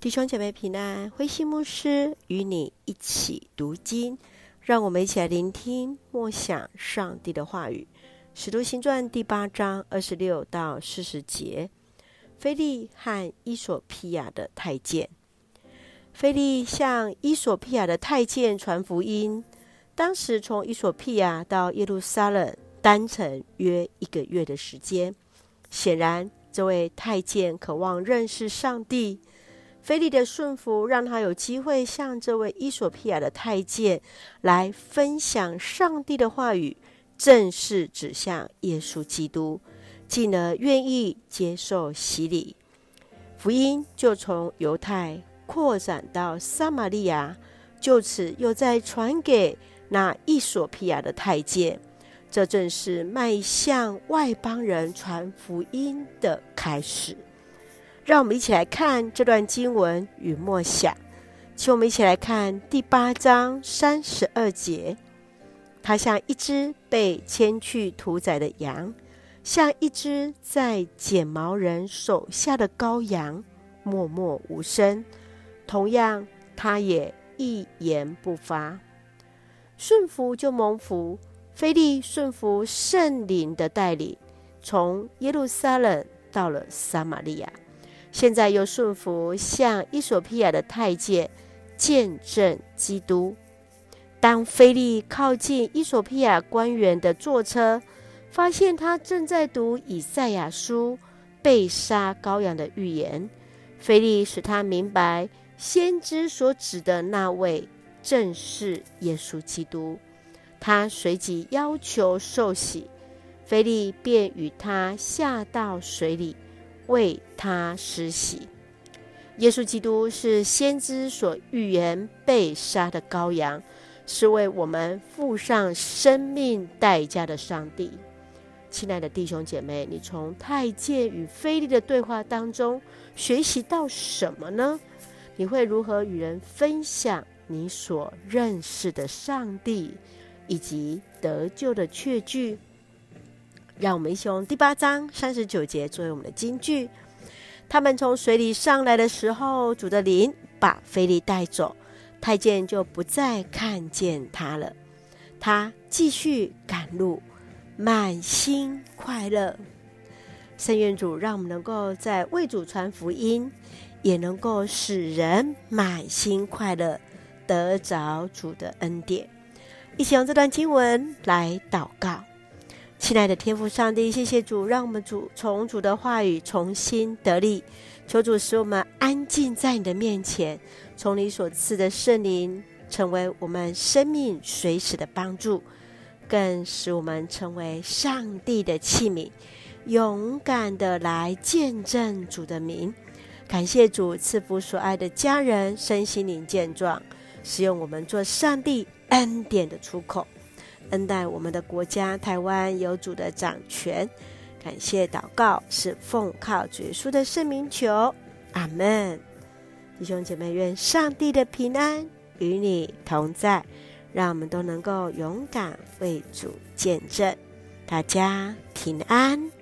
弟兄姐妹平安，灰心牧师与你一起读经，让我们一起来聆听默想上帝的话语。《使徒行传》第八章二十六到四十节，菲利和伊索皮亚的太监。菲利向伊索皮亚的太监传福音。当时从伊索皮亚到耶路撒冷单程约一个月的时间。显然，这位太监渴望认识上帝。菲利的顺服，让他有机会向这位伊索比亚的太监来分享上帝的话语，正式指向耶稣基督，进而愿意接受洗礼。福音就从犹太扩展到撒玛利亚，就此又再传给那伊索比亚的太监，这正是迈向外邦人传福音的开始。让我们一起来看这段经文与默想，请我们一起来看第八章三十二节。他像一只被牵去屠宰的羊，像一只在剪毛人手下的羔羊，默默无声。同样，他也一言不发。顺服就蒙福，腓利顺服圣灵的带领，从耶路撒冷到了撒玛利亚。现在又顺服向伊索比亚的太监见证基督。当菲利靠近伊索比亚官员的座车，发现他正在读以赛亚书被杀羔羊的预言。菲利使他明白，先知所指的那位正是耶稣基督。他随即要求受洗，菲利便与他下到水里。为他施洗。耶稣基督是先知所预言被杀的羔羊，是为我们付上生命代价的上帝。亲爱的弟兄姐妹，你从太监与菲利的对话当中学习到什么呢？你会如何与人分享你所认识的上帝以及得救的确据？让我们一起用第八章三十九节作为我们的金句。他们从水里上来的时候，主的灵把腓利带走，太监就不再看见他了。他继续赶路，满心快乐。圣愿主让我们能够在为主传福音，也能够使人满心快乐，得着主的恩典。一起用这段经文来祷告。亲爱的天父上帝，谢谢主，让我们主从主的话语重新得力。求主使我们安静在你的面前，从你所赐的圣灵成为我们生命随时的帮助，更使我们成为上帝的器皿，勇敢的来见证主的名。感谢主赐福所爱的家人身心灵健壮，使用我们做上帝恩典的出口。恩待我们的国家台湾有主的掌权，感谢祷告是奉靠主耶稣的圣名求，阿门。弟兄姐妹，愿上帝的平安与你同在，让我们都能够勇敢为主见证，大家平安。